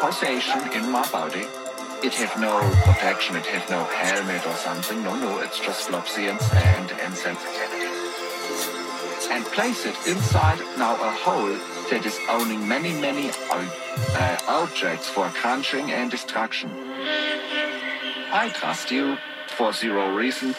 pulsation in my body. It has no protection, it has no helmet or something. No, no, it's just flopsy and, sand and sensitivity. And place it inside now a hole that is owning many, many uh, objects for crunching and destruction. I trust you for zero reason